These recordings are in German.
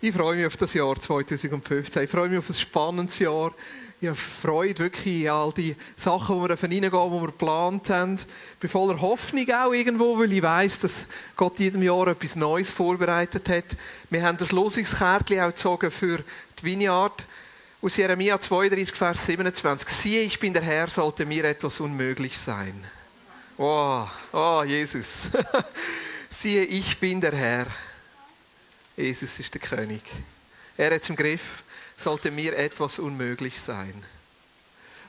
Ich freue mich auf das Jahr 2015. Ich freue mich auf ein spannendes Jahr. Ich habe Freude wirklich an all die Sachen, die wir reingehen, die wir geplant haben. Ich bin voller Hoffnung auch irgendwo, weil ich weiß, dass Gott jedem Jahr etwas Neues vorbereitet hat. Wir haben das Losungskärtchen auch gezogen für die Vineyard aus Jeremia 32, Vers 27. Siehe, ich bin der Herr, sollte mir etwas unmöglich sein. Oh, oh Jesus. Siehe, ich bin der Herr. Jesus ist der König. Er hat es im Griff, sollte mir etwas unmöglich sein.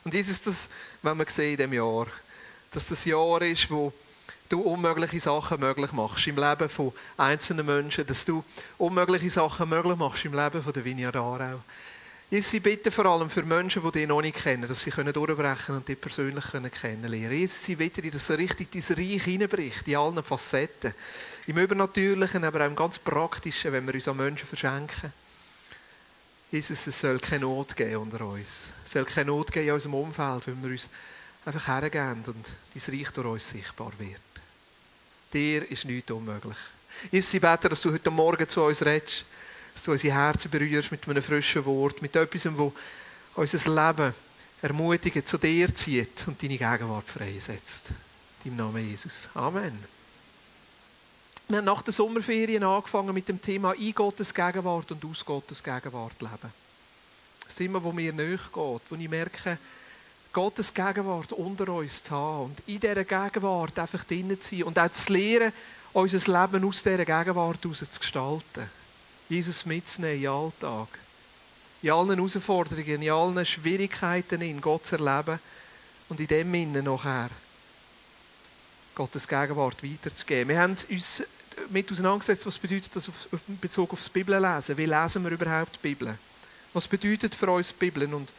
Und ist das, wenn wir sehen in diesem Jahr, dass das Jahr ist, wo du unmögliche Sachen möglich machst im Leben von einzelnen Menschen, dass du unmögliche Sachen möglich machst im Leben von der Vineyard Aarau. Jesus, ich bitte vor allem für Menschen, die dich noch nicht kennen, dass sie durchbrechen können und dich persönlich kennenlernen können. Jesus, ich bitte dich, dass so richtig dein Reich hineinbricht, in allen Facetten. Im Übernatürlichen, aber auch im ganz Praktischen, wenn wir uns an Menschen verschenken. Jesus, es soll keine Not geben unter uns. Es soll keine Not geben in unserem Umfeld, wenn wir uns einfach hergeben und dein Reich durch uns sichtbar wird. Dir ist nichts unmöglich. Jesus, ich bete, dass du heute Morgen zu uns redest dass du unsere Herzen berührst mit einem frischen Wort, mit etwas, das unser Leben ermutigt, zu dir zieht und deine Gegenwart freisetzt. Deinem Namen Jesus. Amen. Wir haben nach den Sommerferien angefangen mit dem Thema in Gottes Gegenwart und aus Gottes Gegenwart leben. Das immer, wo mir näher geht, wo ich merke, Gottes Gegenwart unter uns zu haben und in dieser Gegenwart einfach drinnen zu sein und auch zu lernen, unser Leben aus dieser Gegenwart heraus zu gestalten. Jesus mitzunehmen in den Alltag. In allen Herausforderungen, in allen Schwierigkeiten in Gott zu erleben und in dem Innen nachher Gottes Gegenwart weiterzugeben. Wir haben uns mit auseinandergesetzt, was bedeutet das in Bezug auf das Bibellesen. Wie lesen wir überhaupt die Bibel? Was bedeutet für uns die Bibel und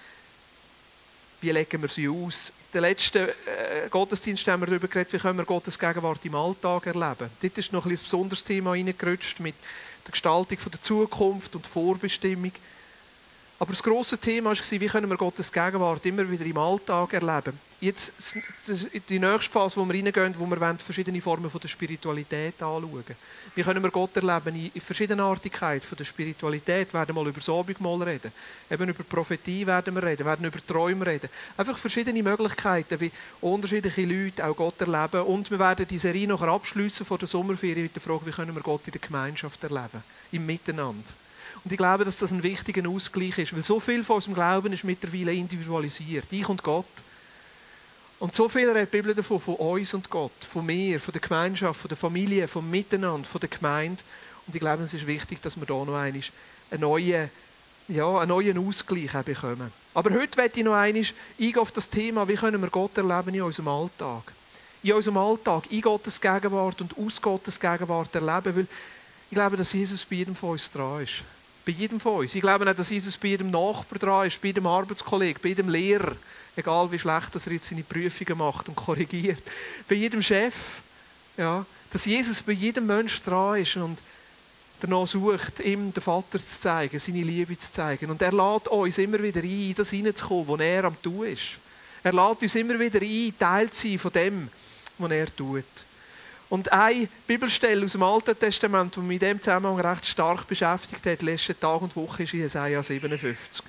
wie legen wir sie aus? In den letzten äh, Gottesdienst haben wir darüber geredet, wie können wir Gottes Gegenwart im Alltag erleben. Dort ist noch ein, ein besonderes Thema reingerutscht mit der Gestaltung der Zukunft und Vorbestimmung. Aber das große Thema war, wie können wir Gottes Gegenwart immer wieder im Alltag erleben. Jetzt die nächste Phase, wo wir reingehen, wo wir verschiedene Formen von der Spiritualität anschauen. Wie können wir Gott erleben in Verschiedenartigkeit von der Spiritualität? Wir werden mal über das Abendmahl reden. Eben über Prophetie werden wir reden, werden über Träume reden. Einfach verschiedene Möglichkeiten, wie unterschiedliche Leute auch Gott erleben. Und wir werden die Serie noch abschließen vor der Sommerferien mit der Frage, wie können wir Gott in der Gemeinschaft erleben, im Miteinander. Und ich glaube, dass das ein wichtiger Ausgleich ist, weil so viel von unserem Glauben ist mittlerweile individualisiert. Ich und Gott. Und so viel redet die Bibel davon, von uns und Gott, von mir, von der Gemeinschaft, von der Familie, vom Miteinander, von der Gemeinde. Und ich glaube, es ist wichtig, dass wir da noch einmal einen neuen, ja, einen neuen Ausgleich bekommen. Aber heute möchte ich noch einmal auf das Thema, wie können wir Gott erleben in unserem Alltag. In unserem Alltag, in Gottes Gegenwart und aus Gottes Gegenwart erleben, weil ich glaube, dass Jesus bei jedem von uns dran ist. Bei jedem von uns. Ich glaube nicht, dass Jesus bei jedem Nachbar dran ist, bei jedem Arbeitskollegen, bei jedem Lehrer. Egal wie schlecht er jetzt seine Prüfungen macht und korrigiert. Bei jedem Chef. Ja, dass Jesus bei jedem Menschen dran ist und danach sucht, ihm den Vater zu zeigen, seine Liebe zu zeigen. Und er lädt uns immer wieder ein, in das hineinzukommen, was er am tun ist. Er lädt uns immer wieder ein, Teil zu sein von dem, was er tut. Und eine Bibelstelle aus dem Alten Testament, die mich in diesem Zusammenhang recht stark beschäftigt hat, letzten Tag und Woche, ist Jesaja 57.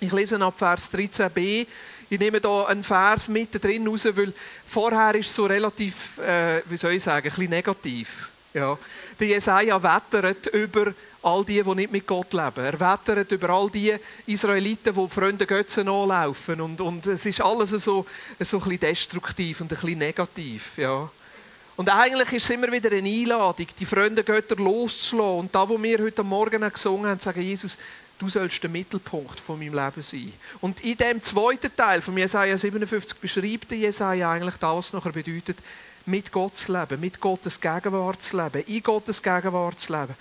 Ich lese ab Vers 13b. Ich nehme hier einen Vers mit drin raus, weil vorher ist es so relativ, äh, wie soll ich sagen, ein bisschen negativ. Ja. Der Jesaja wettert über all die, die nicht mit Gott leben. Er wettert über all die Israeliten, die fremde Götzen anlaufen. Und, und es ist alles so, so ein bisschen destruktiv und ein bisschen negativ. Ja. Und eigentlich ist es immer wieder eine Einladung, die Freunde Götter loszulassen. Und da, wo wir heute Morgen gesungen haben, sagen Jesus, du sollst der Mittelpunkt von meinem Leben sein. Und in dem zweiten Teil von Jesaja 57 beschreibt Jesaja eigentlich das, was nachher bedeutet, mit Gott zu leben, mit Gottes Gegenwart zu leben, in Gottes Gegenwart zu leben.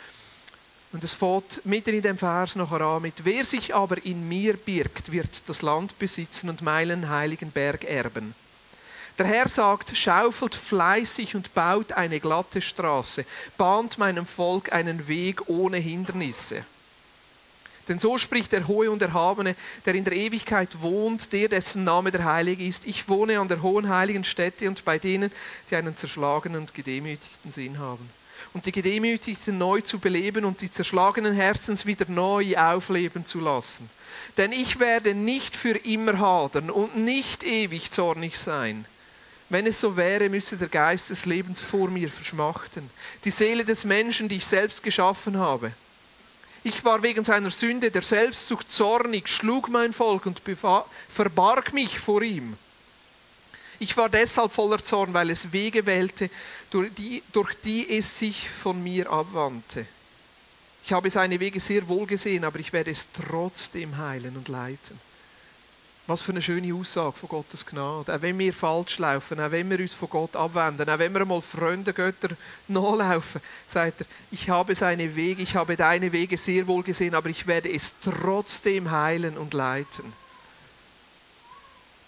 Und es fängt mitten in dem Vers nachher an mit, wer sich aber in mir birgt, wird das Land besitzen und meinen heiligen Berg erben. Der Herr sagt, schaufelt fleißig und baut eine glatte Straße, bahnt meinem Volk einen Weg ohne Hindernisse. Denn so spricht der Hohe und Erhabene, der in der Ewigkeit wohnt, der dessen Name der Heilige ist. Ich wohne an der hohen heiligen Stätte und bei denen, die einen zerschlagenen und gedemütigten Sinn haben. und die Gedemütigten neu zu beleben und die zerschlagenen Herzens wieder neu aufleben zu lassen. Denn ich werde nicht für immer hadern und nicht ewig zornig sein. Wenn es so wäre, müsse der Geist des Lebens vor mir verschmachten, die Seele des Menschen, die ich selbst geschaffen habe. Ich war wegen seiner Sünde der Selbstsucht zornig, schlug mein Volk und verbarg mich vor ihm. Ich war deshalb voller Zorn, weil es Wege wählte, durch die, durch die es sich von mir abwandte. Ich habe seine Wege sehr wohl gesehen, aber ich werde es trotzdem heilen und leiten. Was für eine schöne Aussage von Gottes Gnade. Auch wenn wir falsch laufen, auch wenn wir uns von Gott abwenden, auch wenn wir einmal Freunde Götter nachlaufen, sagt er, ich habe seine Wege, ich habe deine Wege sehr wohl gesehen, aber ich werde es trotzdem heilen und leiten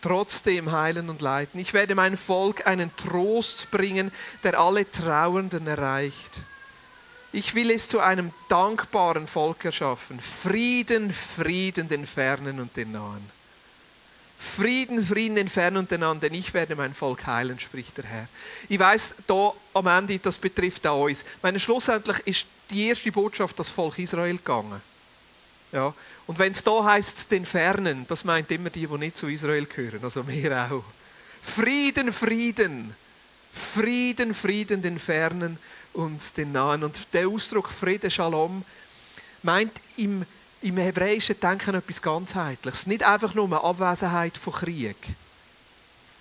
trotzdem heilen und leiten. Ich werde mein Volk einen Trost bringen, der alle Trauernden erreicht. Ich will es zu einem dankbaren Volk erschaffen. Frieden, Frieden den Fernen und den Nahen. Frieden, Frieden den Fernen und den Nahen, denn ich werde mein Volk heilen, spricht der Herr. Ich weiß, da am Ende, das betrifft auch uns. Meine, schlussendlich ist die erste Botschaft das Volk Israel gegangen. Ja. Und wenn es da heißt, den Fernen, das meint immer die, die nicht zu Israel gehören, also wir auch. Frieden, Frieden, Frieden, Frieden den Fernen und den Nahen. Und der Ausdruck Friede, Shalom, meint im, im hebräischen Denken etwas ganzheitliches. Nicht einfach nur eine Abwesenheit von Krieg,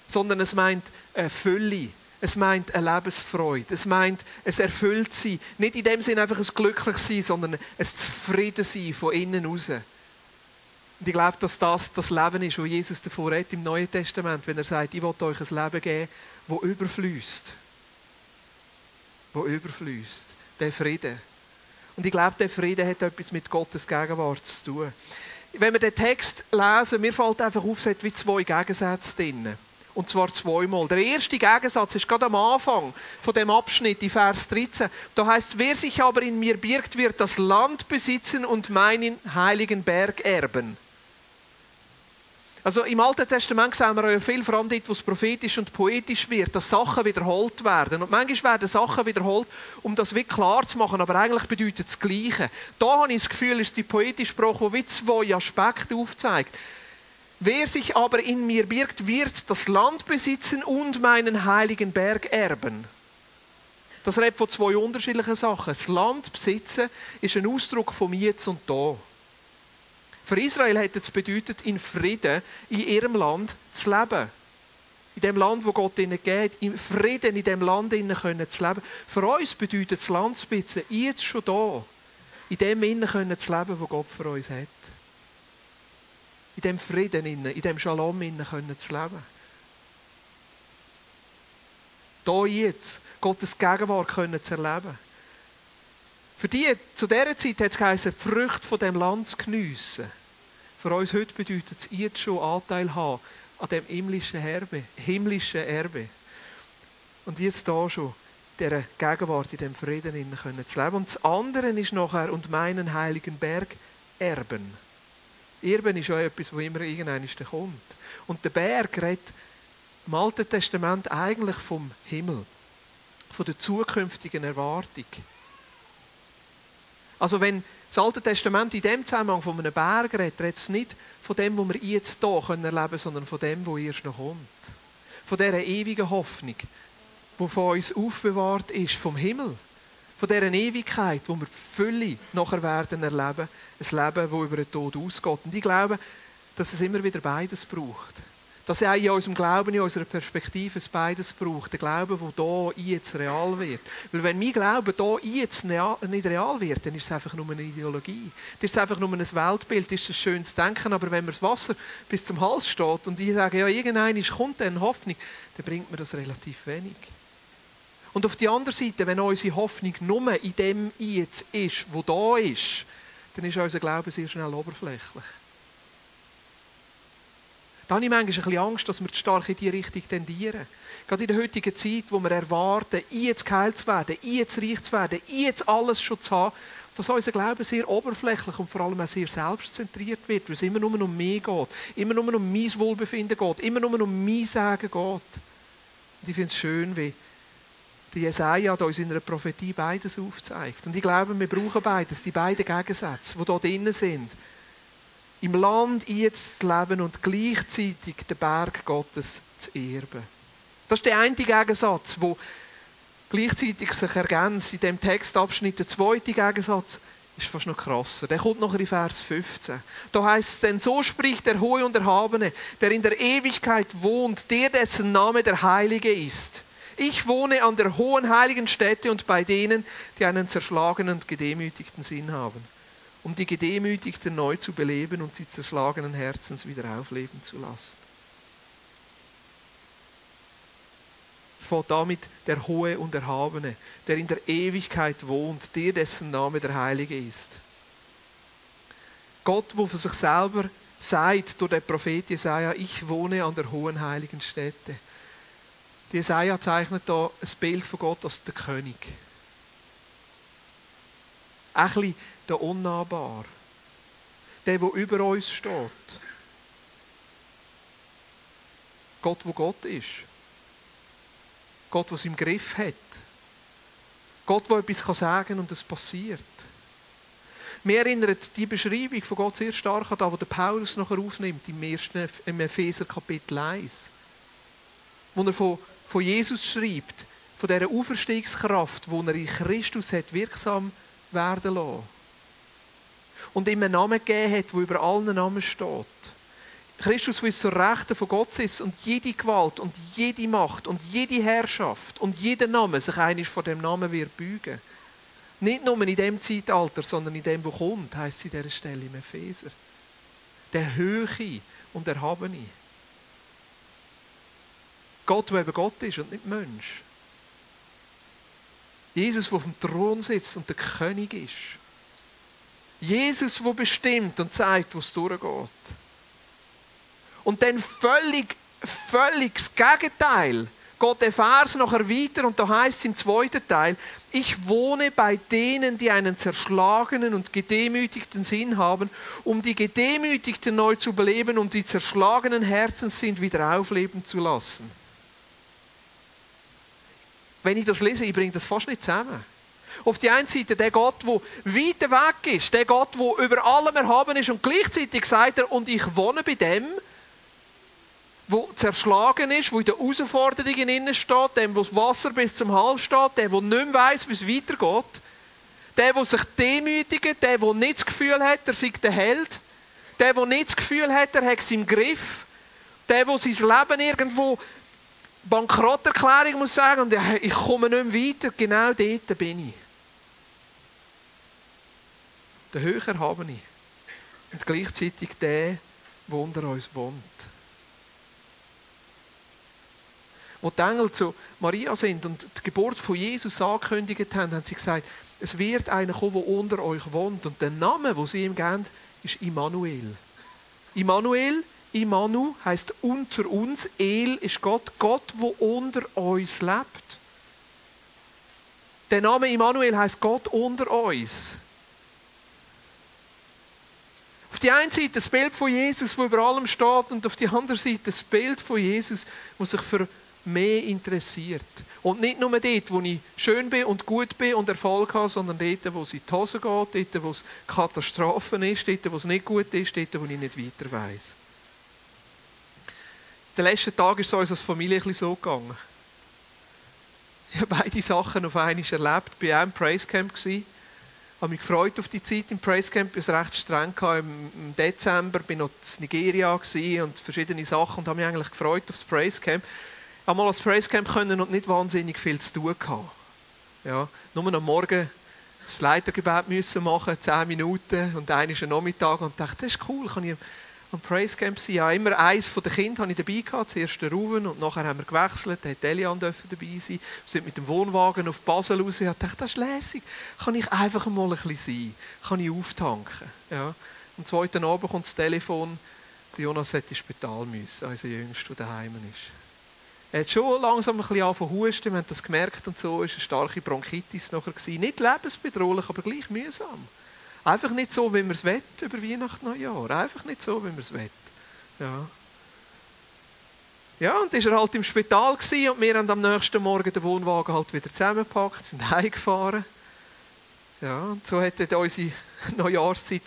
sondern es meint eine Fülle, es meint eine Lebensfreude. Es meint ein erfüllt sein. Nicht in dem Sinne einfach ein glücklich sein, sondern ein zufrieden sein von innen raus. Und ich glaube, dass das das Leben ist, wo Jesus davor redet im Neuen Testament, wenn er sagt, ich will euch ein Leben geben, wo überfließt. Wo überfließt. Der Friede. Und ich glaube, der Friede hat etwas mit Gottes Gegenwart zu tun. Wenn wir den Text lesen, mir fällt einfach auf, es hat wie zwei Gegensätze drin. Und zwar zweimal. Der erste Gegensatz ist gerade am Anfang von dem Abschnitt, die Vers 13. Da heißt es, wer sich aber in mir birgt, wird das Land besitzen und meinen heiligen Berg erben. Also im Alten Testament sehen wir ja viel, vor allem dort, wo es prophetisch und poetisch wird, dass Sachen wiederholt werden. Und manchmal werden Sachen wiederholt, um das wirklich klar zu machen, aber eigentlich bedeutet es das Gleiche. Da habe ich das Gefühl, ist die poetische Sprache, die wie zwei Aspekte aufzeigt. Wer sich aber in mir birgt, wird das Land besitzen und meinen heiligen Berg erben. Das redet von zwei unterschiedlichen Sachen. Das Land besitzen ist ein Ausdruck vom Jetzt und Da. Für Israel hätte es bedeutet, in Frieden in ihrem Land zu leben. In dem Land, wo Gott ihnen geht, in Frieden in dem Land ihnen können zu leben. Für uns bedeutet das Land zu besitzen, jetzt schon da, in dem innen können zu leben, wo Gott für uns hat in dem Frieden, in dem Shalom können zu leben. Da jetzt Gottes Gegenwart können zu erleben. Für die, zu dieser Zeit hat es geheißen, die Früchte von dem Land zu geniessen. Für uns heute bedeutet es jetzt schon Anteil haben an dem himmlischen Erbe. Himmlischen Erbe. Und jetzt da schon dieser Gegenwart in dem Frieden können zu leben. Und das andere ist nachher, und meinen heiligen Berg erben. Erben ist ja etwas, wo immer irgendein kommt. Und der Berg redet im Alten Testament eigentlich vom Himmel, von der zukünftigen Erwartung. Also wenn das Alte Testament in dem Zusammenhang von einem Berg redet, redet es nicht von dem, was wir jetzt hier erleben können, sondern von dem, was erst noch kommt. Von dieser ewigen Hoffnung, die von uns aufbewahrt ist, vom Himmel von dieser Ewigkeit, wo wir die Fülle nachher werden erleben, ein Leben, das über den Tod ausgeht. Und ich glaube, dass es immer wieder beides braucht. Dass es auch in unserem Glauben, in unserer Perspektive es beides braucht. Der Glaube, der hier jetzt real wird. Weil wenn mein Glaube hier jetzt nicht real wird, dann ist es einfach nur eine Ideologie. Dann ist es einfach nur ein Weltbild, ist ein schönes Denken. Aber wenn mir das Wasser bis zum Hals steht und ich sage, ja, irgendein kommt dann Hoffnung, dann bringt mir das relativ wenig. Und auf der anderen Seite, wenn unsere Hoffnung nur in dem jetzt ist, wo da ist, dann ist unser Glaube sehr schnell oberflächlich. Da habe ich manchmal ein bisschen Angst, dass wir zu stark in diese Richtung tendieren. Gerade in der heutigen Zeit, wo wir erwarten, jetzt geheilt zu werden, jetzt reich zu werden, jetzt alles schon zu haben, dass unser Glaube sehr oberflächlich und vor allem auch sehr selbstzentriert wird, weil es immer nur um mich geht, immer nur um mein Wohlbefinden geht, immer nur um mein Sagen geht. Und ich finde es schön, wie Der Jesaja uns in einer Prophetie beides aufgezeigt. Und ich glaube, wir brauchen beides, die beiden Gegensätze, die dort drinnen sind. Im Land jetzt zu leben und gleichzeitig den Berg Gottes zu erben. Das ist der eine Gegensatz, der gleichzeitig sich ergänzt in dem Textabschnitt. Der zweite Gegensatz ist fast noch krasser. Der kommt noch in Vers 15. Da heißt es, denn so spricht der Hohe und Erhabene, der in der Ewigkeit wohnt, der dessen Name der Heilige ist. Ich wohne an der hohen heiligen Stätte und bei denen, die einen zerschlagenen und gedemütigten Sinn haben, um die Gedemütigten neu zu beleben und sie zerschlagenen Herzens wieder aufleben zu lassen. Es fängt damit der Hohe und Erhabene, der in der Ewigkeit wohnt, der dessen Name der Heilige ist. Gott, wo für sich selber sagt durch den Prophet Jesaja, ich wohne an der hohen heiligen Stätte. Jesaja zeichnet da ein Bild von Gott als der König. Ein bisschen der Unnahbar. Der, der über uns steht. Gott, wo Gott ist. Gott, es im Griff hat. Gott, der etwas sagen kann und es passiert. Mir erinnert die Beschreibung von Gott sehr stark an das, was Paulus nachher aufnimmt im, ersten, im Epheser Kapitel 1. Wo er von von Jesus schreibt, von dieser Auferstehungskraft, die er in Christus hat wirksam werden lassen. Und ihm einen Namen gegeben hat, der über allen Namen steht. Christus, der zur Rechten von Gott sitzt und jede Gewalt und jede Macht und jede Herrschaft und jeder Name sich einig vor dem Namen wird beugen. Nicht nur in dem Zeitalter, sondern in dem, wo kommt, heißt es in dieser Stelle im Epheser. Der Höhe und Erhabene. Gott, der eben Gott ist und nicht Mensch. Jesus, der auf dem Thron sitzt und der König ist. Jesus, der bestimmt und zeigt, wo es durchgeht. Und dann völlig, völlig das Gegenteil geht der Vers nachher weiter und da heißt es im zweiten Teil, ich wohne bei denen, die einen zerschlagenen und gedemütigten Sinn haben, um die Gedemütigten neu zu beleben und die zerschlagenen Herzens sind wieder aufleben zu lassen wenn ich das lese, ich bringe das fast nicht zusammen. Auf die einen Seite der Gott, der weit weg ist, der Gott, der über allem erhaben ist und gleichzeitig sagt er, und ich wohne bei dem, wo zerschlagen ist, wo in den Herausforderungen innen steht, dem, wo das Wasser bis zum Hals steht, der, der nicht mehr weiss, wie es weitergeht, der, der sich demütigt, der, der nicht das Gefühl hat, er sei der Held, der, der nicht das Gefühl hat, er hat es im Griff, der, der sein Leben irgendwo Bankrotterklärung muss sagen, und ich komme nicht mehr weiter, genau dort bin ich. Der Höher habe ich. Und gleichzeitig der, der unter uns wohnt. Wo die Engel zu Maria sind und die Geburt von Jesus angekündigt haben, haben sie gesagt, es wird einer kommen, der unter euch wohnt. Und der Name, den sie ihm geben, ist Immanuel. Immanuel Imanu heißt unter uns. El ist Gott, Gott, wo unter uns lebt. Der Name Immanuel heißt Gott unter uns. Auf die einen Seite das Bild von Jesus, wo über allem steht, und auf die andere Seite das Bild von Jesus, wo sich für mehr interessiert. Und nicht nur dort, wo ich schön bin und gut bin und Erfolg habe, sondern dort, wo es in die Hose geht, dort, wo es Katastrophen ist, dort, wo es nicht gut ist, dort, wo ich nicht weiter weiß den letzten Tag ist es uns als Familie ein bisschen so gegangen. Ich habe beide Sachen auf einmal erlebt. Ich war auch im Praise Camp. Ich habe mich gefreut auf die Zeit im Praise Camp. Ich war recht streng im Dezember. Ich war noch in Nigeria und verschiedene Sachen und habe mich eigentlich gefreut auf das Praise Camp. Ich habe mal als Praise Camp können und nicht wahnsinnig viel zu tun gehabt. Ja, nur am Morgen das Leitergebet müssen machen, zehn Minuten und einer ist ein Nachmittag und dachte, das ist cool, kann ich am Praise Camp sein. Ja, immer eins von den Kindern habe ich dabei gehabt. Zuerst der Ruven und nachher haben wir gewechselt. Da Elian dürfen dabei sein. Wir sind mit dem Wohnwagen auf Basel raus. Ich dachte, das ist lässig. Kann ich einfach mal ein bisschen sein? Kann ich auftanken? Ja. Am zweiten Abend kommt das Telefon. Der Jonas hätte ins Spital müssen, unser Jüngster, der daheim ist. Er hat schon langsam ein bisschen angefangen husten, wir haben das gemerkt und so. Es eine starke Bronchitis nachher. Nicht lebensbedrohlich, aber gleich mühsam. Einfach nicht so, wie man es will, über Weihnachten, Neujahr. Einfach nicht so, wie man es will. Ja. Ja, und ist er halt im Spital gewesen, und wir haben am nächsten Morgen den Wohnwagen halt wieder zusammengepackt, sind heimgefahren. Ja, und so hätte unsere Neujahrszeit.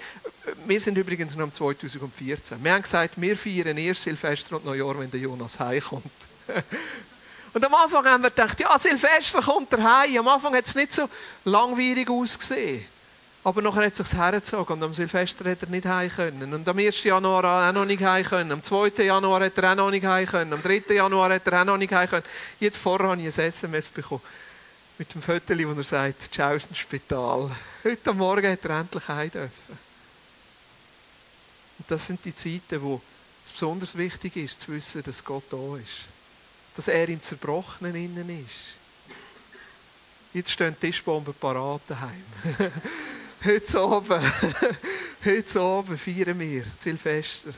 Wir sind übrigens noch im 2014. Wir haben gesagt, wir feiern erst Silvester und Neujahr, wenn der Jonas heimkommt. Und am Anfang haben wir gedacht, ja, Silvester kommt er heim. Am Anfang hat es nicht so langweilig ausgesehen. Aber nachher hat sich hergezogen und am Silvester hat er nicht heim können. Und am 1. Januar auch noch nicht heim können. Am 2. Januar hat er auch noch nicht heim können. Am 3. Januar hat er auch noch nicht heim können. Jetzt vorher habe ich ein SMS bekommen mit dem Foto, wo er sagt, aus dem Spital. Heute Morgen hat er endlich heim dürfen. Und das sind die Zeiten, wo es besonders wichtig ist, zu wissen, dass Gott da ist dass er im Zerbrochenen innen ist. Jetzt stehen Tischbomben parat daheim. heute Abend, heute Abend feiern wir Silvester.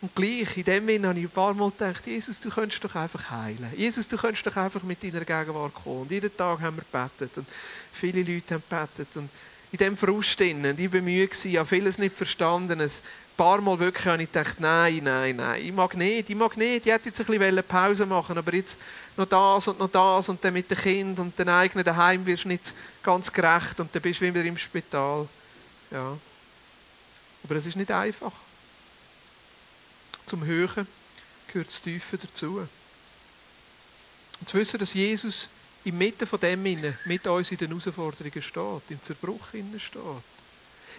Und gleich, in dem Sinne habe ich ein paar Mal gedacht, Jesus, du könntest doch einfach heilen. Jesus, du könntest doch einfach mit deiner Gegenwart kommen. Und jeden Tag haben wir gebetet und viele Leute haben gebetet. Und in diesem Frust und ich war bemüht, ich habe vieles nicht verstanden. Ein paar Mal wirklich habe ich gedacht, nein, nein, nein, ich mag nicht, ich mag nicht. Ich hätte jetzt ein bisschen Pause machen aber jetzt noch das und noch das und dann mit dem Kind und den eigenen daheim wirst du nicht ganz gerecht und dann bist du wieder im Spital. Ja. Aber es ist nicht einfach. Zum Höhen gehört das Tiefe dazu. Und zu wissen, dass Jesus inmitten von dem mit uns in den Herausforderungen steht, im Zerbruch innen steht,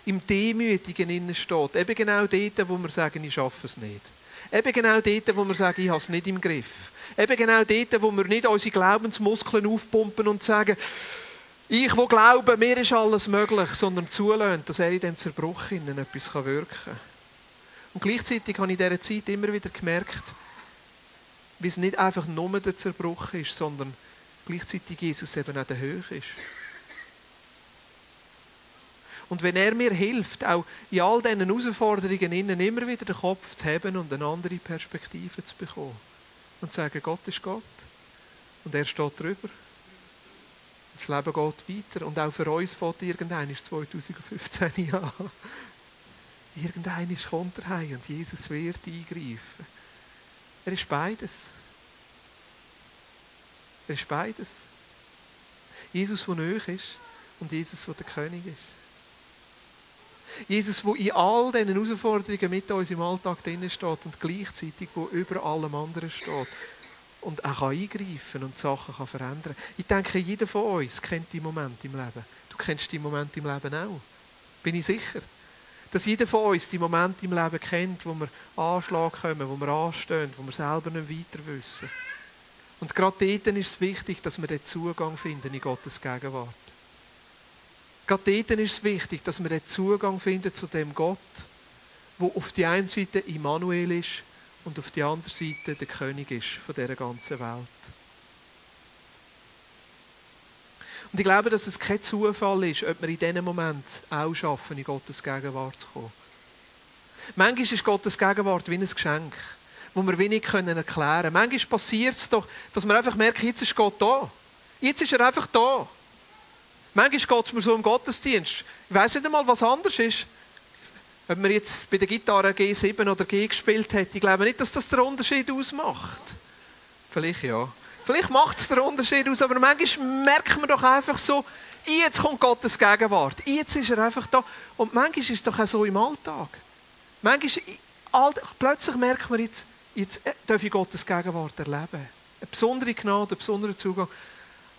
im Demütigen innen steht. Eben genau dort, wo wir sagen, ich schaffe es nicht. Eben genau dort, wo wir sagen, ich habe es nicht im Griff. Eben genau dort, wo wir nicht unsere Glaubensmuskeln aufpumpen und sagen, ich, wo glaube, mir ist alles möglich, sondern zulassen, dass er in dem Zerbruch innen etwas wirken kann. Und gleichzeitig habe ich in dieser Zeit immer wieder gemerkt, wie es nicht einfach nur der Zerbruch ist, sondern gleichzeitig Jesus eben auch der Höhe ist. Und wenn er mir hilft, auch in all diesen Herausforderungen innen immer wieder den Kopf zu haben und eine andere Perspektive zu bekommen und zu sagen, Gott ist Gott und er steht drüber. Das Leben geht weiter und auch für uns fährt irgendein ist 2015 an. Irgendein ist er und Jesus wird eingreifen. Er ist beides. Er ist beides. Jesus, der nöch ist und Jesus, der der König ist. Jesus, der in all diesen Herausforderungen mit uns im Alltag drin steht und gleichzeitig, wo über allem anderen steht und auch eingreifen und Sachen kann verändern Ich denke, jeder von uns kennt die Momente im Leben. Du kennst die Momente im Leben auch. Bin ich sicher. Dass jeder von uns die Momente im Leben kennt, wo wir Anschlag kommen, wo wir anstehen, wo wir selber nicht weiter wissen. Und gerade dort ist es wichtig, dass wir den Zugang finden in Gottes Gegenwart. Gerade dort ist es wichtig, dass wir den Zugang finden zu dem Gott, wo auf die einen Seite Immanuel ist und auf die andere Seite der König ist von dieser ganzen Welt. Und ich glaube, dass es kein Zufall ist, ob wir in diesem Moment auch schaffen, in Gottes Gegenwart zu kommen. Manchmal ist Gottes Gegenwart wie ein Geschenk, das wir wenig erklären können. Manchmal passiert es doch, dass wir einfach merken, jetzt ist Gott da. Jetzt ist er einfach da. Manchmal geht es mir so im Gottesdienst. Ich weiß nicht einmal, was anders ist. Ob man jetzt bei der Gitarre G7 oder G gespielt hat, ich glaube nicht, dass das den Unterschied ausmacht. Vielleicht ja. Vielleicht macht es den Unterschied aus, aber manchmal merkt man doch einfach so, jetzt kommt Gottes Gegenwart. Jetzt ist er einfach da. Und manchmal ist es doch auch so im Alltag. Manchmal, plötzlich merkt man jetzt, jetzt äh, darf ich Gottes Gegenwart erleben. Eine besondere Gnade, einen besonderen Zugang.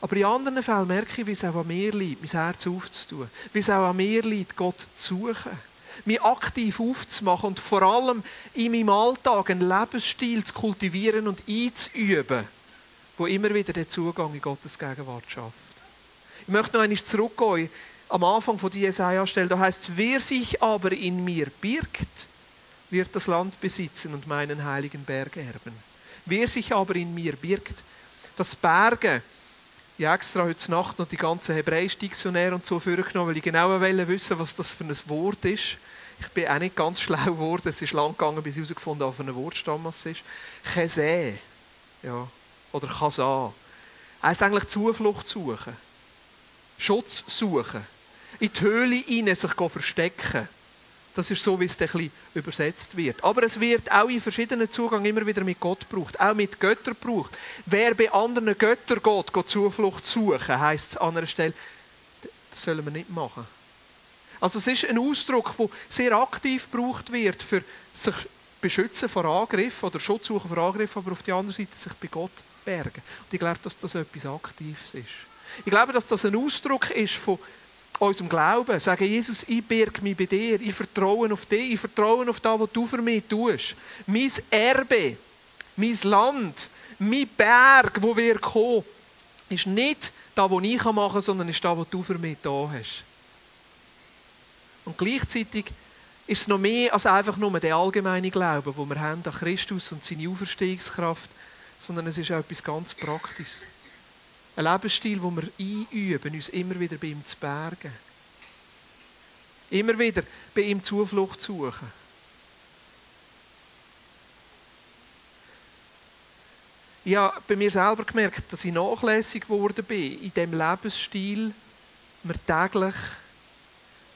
Aber in anderen Fällen merke ich, wie es auch an mir liegt, mein Herz aufzutun. Wie es auch an mir liegt, Gott zu suchen. Mich aktiv aufzumachen und vor allem in meinem Alltag einen Lebensstil zu kultivieren und einzuüben, wo immer wieder den Zugang in Gottes Gegenwart schafft. Ich möchte noch einmal zurückgehen. Am Anfang von Jesaja-Stelle, da heißt es, wer sich aber in mir birgt, wird das Land besitzen und meinen heiligen Berg erben. Wer sich aber in mir birgt, das Berge, ich habe extra heute Nacht noch die ganzen hebräischen Diktionäre und so vorgenommen, weil ich genau wissen was das für ein Wort ist. Ich bin auch nicht ganz schlau geworden. Es ist lang gegangen, bis ich herausgefunden habe, auf einen Wortstamm es ist. Chesé. Ja. Oder Chasa. Heißt eigentlich Zuflucht suchen. Schutz suchen. In die Höhle hinein sich verstecken. Das ist so, wie es ein bisschen übersetzt wird. Aber es wird auch in verschiedenen Zugang immer wieder mit Gott gebraucht. Auch mit Göttern gebraucht. Wer bei anderen Göttern geht, geht Zuflucht suchen, heisst es an einer Stelle. Das sollen wir nicht machen. Also es ist ein Ausdruck, der sehr aktiv gebraucht wird, für sich beschützen vor Angriff oder Schutz suchen vor Angriff, aber auf der anderen Seite sich bei Gott bergen. Und ich glaube, dass das etwas Aktives ist. Ich glaube, dass das ein Ausdruck ist von unserem Glauben. Sagen, Jesus, ich berge mich bei dir, ich vertraue auf dich, ich vertraue auf das, was du für mich tust. Mein Erbe, mein Land, mein Berg, wo wir kommen, ist nicht das, was ich machen kann, sondern ist das, was du für mich da hast. Und gleichzeitig ist es noch mehr als einfach nur der allgemeine Glaube, den wir haben an Christus und seine Auferstehungskraft, sondern es ist auch etwas ganz Praktisches. Ein Lebensstil, wo wir einüben, uns immer wieder bei ihm zu bergen. Immer wieder bei ihm Zuflucht zu suchen. Ich habe bei mir selber gemerkt, dass ich nachlässig geworden bin in dem Lebensstil, mir täglich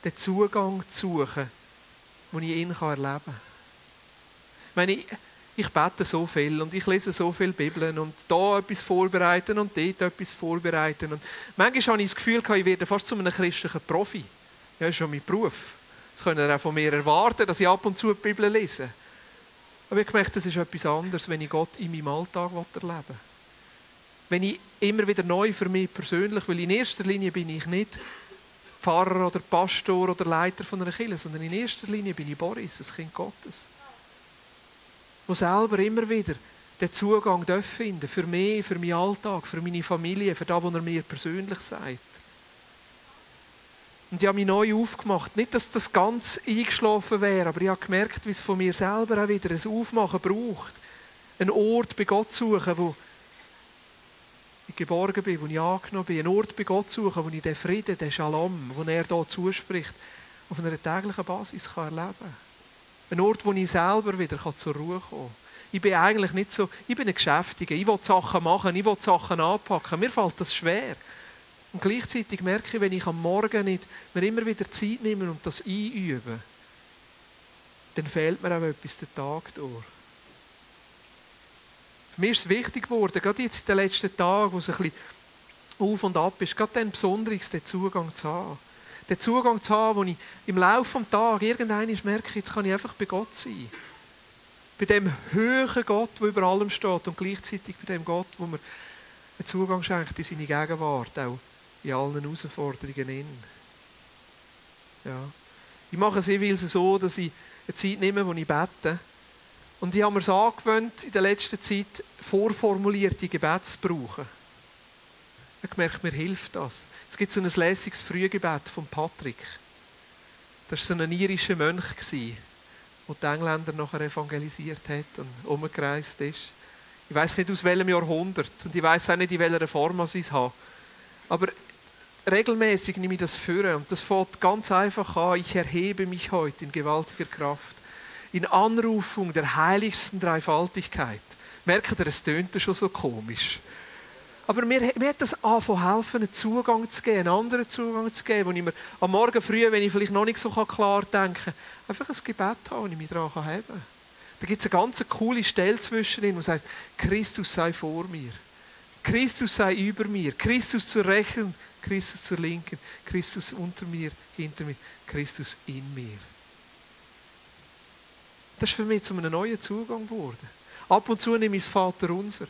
den Zugang zu suchen, den ich ihn erleben kann. Ich meine, ich, bete so viel und ich lese so viele Bibeln und da etwas vorbereiten und dort etwas vorbereiten. Und manchmal habe ich das Gefühl, ich werde fast zu einem christlichen Profi. Ja, das ist schon mein Beruf. Das können Sie auch von mir erwarten, dass ich ab und zu die Bibel lese. Aber ich habe gemerkt, das ist etwas anderes, wenn ich Gott in meinem Alltag erleben will. Wenn ich immer wieder neu für mich persönlich, weil in erster Linie bin ich nicht Pfarrer oder Pastor oder Leiter von einer Kirche, sondern in erster Linie bin ich Boris, das Kind Gottes wo selber immer wieder den Zugang finden für mich, für meinen Alltag, für meine Familie, für das, was er mir persönlich sagt. Und ich habe mich neu aufgemacht. Nicht, dass das ganz eingeschlafen wäre, aber ich habe gemerkt, wie es von mir selber auch wieder ein Aufmachen braucht. Einen Ort bei Gott suchen, wo ich geborgen bin, wo ich angenommen bin. Einen Ort bei Gott suchen, wo ich den Frieden, den Shalom, den er hier zuspricht, auf einer täglichen Basis erleben kann. Ein Ort, wo ich selber wieder zur Ruhe kommen kann. Ich bin eigentlich nicht so, ich bin ein Geschäftiger. Ich will Sachen machen, ich will Sachen anpacken. Mir fällt das schwer. Und gleichzeitig merke ich, wenn ich am Morgen nicht mir immer wieder Zeit nehme und das einübe, dann fehlt mir auch etwas den Tag durch. Für mich ist es wichtig geworden, gerade jetzt in den letzten Tagen, wo es ein bisschen auf und ab ist, gerade dann besonders den Zugang zu haben den Zugang zu haben, wo ich im Laufe des Tages irgendwann merke, jetzt kann ich einfach bei Gott sein. Bei dem höheren Gott, der über allem steht und gleichzeitig bei dem Gott, wo mir einen Zugang schenkt in seine Gegenwart, auch in allen Herausforderungen. In. Ja. Ich mache es jeweils so, dass ich eine Zeit nehme, wo ich bete. Und ich habe mir es angewöhnt, in der letzten Zeit vorformulierte Gebete zu brauchen. Ich habe gemerkt, mir hilft das. Es gibt so ein lässiges Frühgebet von Patrick. Das war so ein irischer Mönch, der die Engländer nachher evangelisiert hat und umgereist ist. Ich weiß nicht aus welchem Jahrhundert und ich weiß auch nicht, in welcher Form ich es habe. Aber regelmäßig nehme ich das für und das fängt ganz einfach an. Ich erhebe mich heute in gewaltiger Kraft. In Anrufung der heiligsten Dreifaltigkeit. Merkt ihr, es tönt schon so komisch. Aber mir, mir hat das angefangen helfen, einen Zugang zu geben, einen anderen Zugang zu geben, wo ich mir am Morgen früh, wenn ich vielleicht noch nicht so klar denken kann, einfach ein Gebet habe, und ich mich daran heben kann. Da gibt es eine ganz coole Stelle zwischen ihnen, wo es heißt, Christus sei vor mir. Christus sei über mir. Christus zur Rechten, Christus zur Linken. Christus unter mir, hinter mir. Christus in mir. Das ist für mich zu einem neuen Zugang geworden. Ab und zu nehme ich das Vater unser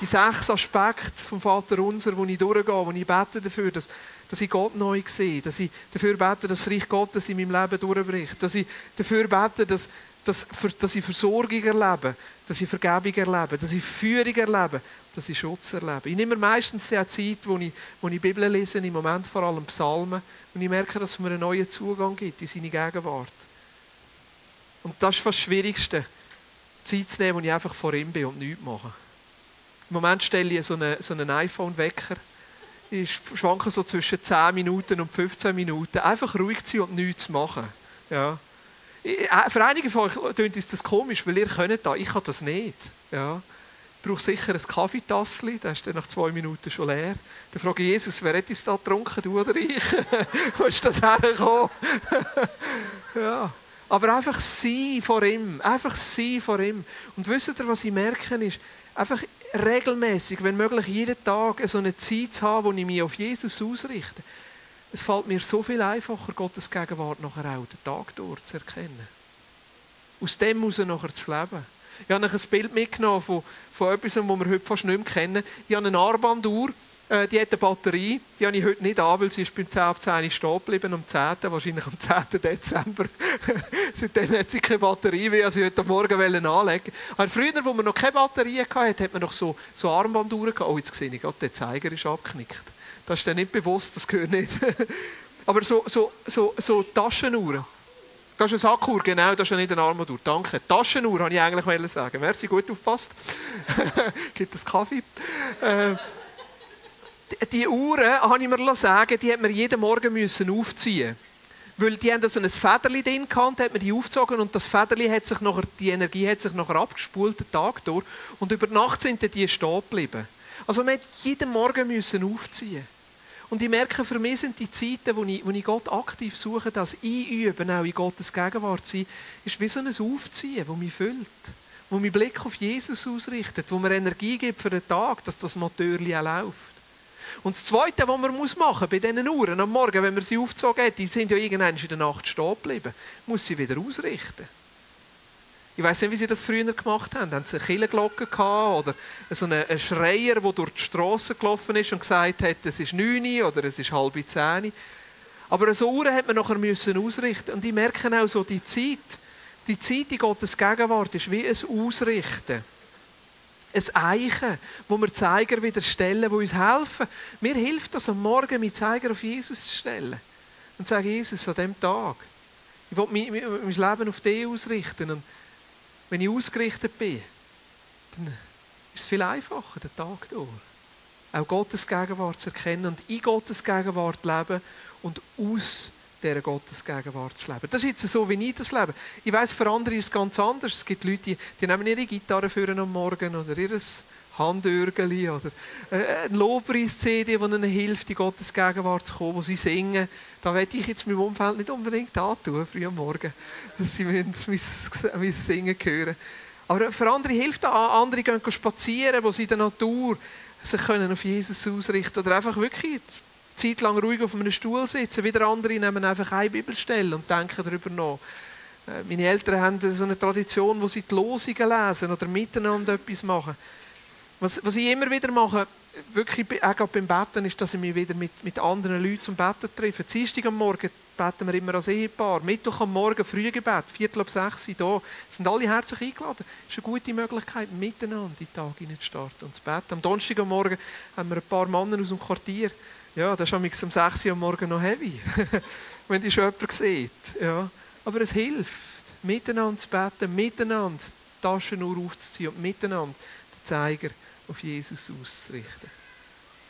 die sechs Aspekte vom Vater Unser, wo ich durchgehe, wo ich bete dafür, dass, dass ich Gott neu sehe, dass ich dafür bete, dass das Reich Gottes in meinem Leben durchbricht, dass ich dafür bete, dass, dass, dass ich Versorgung erlebe, dass ich Vergebung erlebe, dass ich Führung erlebe, dass ich Schutz erlebe. Ich nehme meistens die Zeit, wo ich, wo ich Bibel lese, im Moment vor allem Psalmen, und ich merke, dass es mir einen neuen Zugang gibt in seine Gegenwart. Und das ist fast das Schwierigste, Zeit zu nehmen, wo ich einfach vor ihm bin und nichts mache. Im Moment stelle ich so einen, so einen iPhone-Wecker. Ich schwanke so zwischen 10 Minuten und 15 Minuten. Einfach ruhig sein und nichts machen. Ja. Äh, für einige von euch klingt das komisch, weil ihr könnt das. Ich kann das nicht. Ja. Ich brauche sicher ein Kaffeetassli, das ist dann nach zwei Minuten schon leer. Dann frage ich Jesus, wer hat es da getrunken, du oder ich? Wo ist das hergekommen? ja. Aber einfach sein vor ihm. Einfach sein vor ihm. Und wisst ihr, was ich merke, ist, einfach regelmäßig, wenn möglich jeden Tag so eine Zeit zu haben, wo ich mich auf Jesus ausrichte. Es fällt mir so viel einfacher, Gottes Gegenwart nachher auch den Tag durch zu erkennen. Aus dem muss er nachher zu leben. Ich habe ein Bild mitgenommen von, von etwas, das wir heute fast nicht mehr kennen. Ich habe eine Armbanduhr, äh, die hat eine Batterie, die habe ich heute nicht an, weil sie ist beim 10 ab 10 stehen geblieben, am 10., wahrscheinlich am 10. Dezember. Seitdem hat sie keine Batterie mehr, also ich heute Morgen anlegen Aber früher, wo man noch keine Batterie hatte, hat man noch so, so Armbanduhren gehabt. Oh, jetzt sehe ich der Zeiger ist abgeknickt. Das ist dir nicht bewusst, das gehört nicht. Aber so, so, so, so Taschenuhren. Das ist eine Sackuhr, genau, das ist ja nicht eine Armbanduhr. Danke. Taschenuhr, wollte ich eigentlich sagen. Merci, gut aufgepasst. Gibt es Kaffee? Äh, die Uhren, habe ich mir sagen, die hat man jeden Morgen müssen aufziehen weil die haben so ein Federli drin gehabt, hat man die aufgezogen und das Federli hat sich nachher, die Energie hat sich nachher abgespult, den Tag durch, und über Nacht sind die stehen geblieben. Also man hat jeden Morgen müssen aufziehen. Und ich merke, für mich sind die Zeiten, wo ich, wo ich Gott aktiv suche, das Einüben, auch in Gottes Gegenwart sein, ist wie so ein Aufziehen, das mich füllt. Wo mein Blick auf Jesus ausrichtet, wo mir Energie gibt für den Tag, dass das Motörli auch läuft. Und das Zweite, was man muss machen bei diesen Uhren am Morgen, wenn man sie aufgezogen hat, die sind ja irgendwann in der Nacht stehen geblieben, muss sie wieder ausrichten. Ich weiß nicht, wie sie das früher gemacht haben. Haben sie eine Killenglocke gehabt oder so einen Schreier, der durch die Straße gelaufen ist und gesagt hat, es ist neun oder es ist halb zehn. Aber so Uhren hat man nachher müssen ausrichten. Und ich merke auch so, die Zeit, die Zeit in Gottes Gegenwart ist wie ein Ausrichten ein Eichen, wo wir Zeiger wieder stellen, wo uns helfen. Mir hilft das am Morgen, mit Zeiger auf Jesus zu stellen. Und zu sagen, Jesus, an diesem Tag, ich will mein, mein Leben auf dich ausrichten. Und wenn ich ausgerichtet bin, dann ist es viel einfacher, den Tag durch. Auch Gottes Gegenwart zu erkennen und in Gottes Gegenwart leben und aus dieser Gottesgegenwart zu leben. Das ist jetzt so, wie ich das lebe. Ich weiß, für andere ist es ganz anders. Es gibt Leute, die, die nehmen ihre Gitarre für am Morgen oder ihr Handörgeli oder äh, ein Lobpreis-CD, das ihnen hilft, in Gottes Gegenwart zu kommen, wo sie singen. Da werde ich jetzt meinem Umfeld nicht unbedingt antun, früh am Morgen, dass sie mein Singen hören. Aber für andere hilft das. Andere gehen spazieren, wo sie in der Natur sich können auf Jesus ausrichten oder einfach wirklich Zeit lang ruhig auf einem Stuhl sitzen. Wieder andere nehmen einfach eine Bibelstelle und denken darüber nach. Äh, meine Eltern haben so eine Tradition, wo sie die Losungen lesen oder miteinander etwas machen. Was, was ich immer wieder mache, wirklich auch beim Betten, ist, dass ich mich wieder mit, mit anderen Leuten zum Betten treffe. Dienstag am Morgen beten wir immer als Ehepaar. Mittwoch am Morgen Frühgebet, Viertel ab sechs da. Sind alle herzlich eingeladen. Das ist eine gute Möglichkeit, miteinander in den Tag zu starten und zu beten. Am Donnerstag am Morgen haben wir ein paar Männer aus dem Quartier ja, das ist am 6 Uhr am Morgen noch heavy, wenn die schon jemand sieht. Ja. Aber es hilft, miteinander zu beten, miteinander die Taschenuhr aufzuziehen und miteinander den Zeiger auf Jesus auszurichten.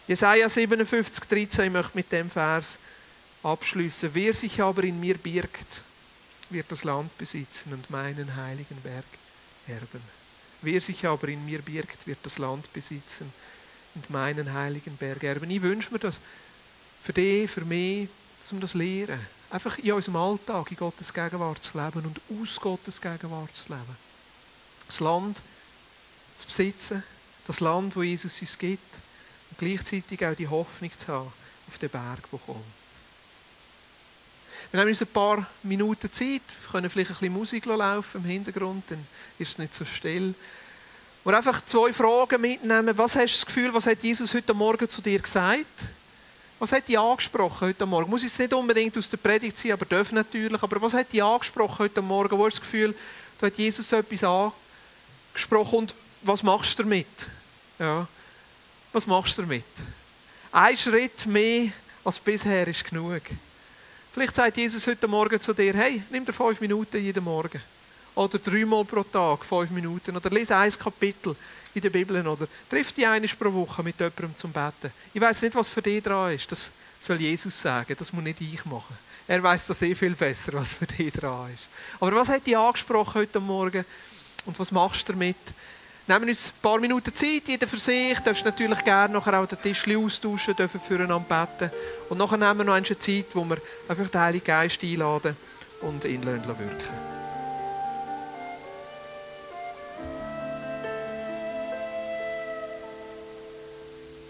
Jesaja 57, 13, ich möchte mit dem Vers abschließen. Wer sich aber in mir birgt, wird das Land besitzen und meinen heiligen Berg erben. Wer sich aber in mir birgt, wird das Land besitzen und meinen heiligen Berg erben. Ich wünsche mir das für dich, für mich, wir das lernen. Einfach in unserem Alltag in Gottes Gegenwart zu leben und aus Gottes Gegenwart zu leben. Das Land zu besitzen, das Land, wo Jesus uns gibt und gleichzeitig auch die Hoffnung zu haben auf den Berg, der kommt. Wir haben uns ein paar Minuten Zeit, wir können vielleicht ein bisschen Musik laufen im Hintergrund, dann ist es nicht so still. Wir einfach zwei Fragen mitnehmen. Was hast du das Gefühl, was hat Jesus heute Morgen zu dir gesagt? Was hat dich angesprochen heute Morgen? Muss es nicht unbedingt aus der Predigt sein, aber darf natürlich. Aber was hat dich angesprochen heute Morgen? Wo hast du das Gefühl, da hat Jesus etwas angesprochen und was machst du damit? Ja. Was machst du damit? Ein Schritt mehr als bisher ist genug. Vielleicht sagt Jesus heute Morgen zu dir, hey, nimm dir fünf Minuten jeden Morgen. Oder dreimal pro Tag, fünf Minuten. Oder lese ein Kapitel in der Bibel. Oder triff dich einmal pro Woche mit jemandem zum Beten. Ich weiß nicht, was für dich dran ist. Das soll Jesus sagen. Das muss nicht ich machen. Er weiß das eh viel besser, was für dich dran ist. Aber was hat dich angesprochen heute Morgen? Und was machst du damit? Nehmen uns ein paar Minuten Zeit, jeder für sich. Du darfst natürlich gerne nachher auch den Tisch austauschen, dürfen füreinander beten. Und nachher nehmen wir noch eine Zeit, wo wir einfach den Heiligen Geist einladen und ihn wirken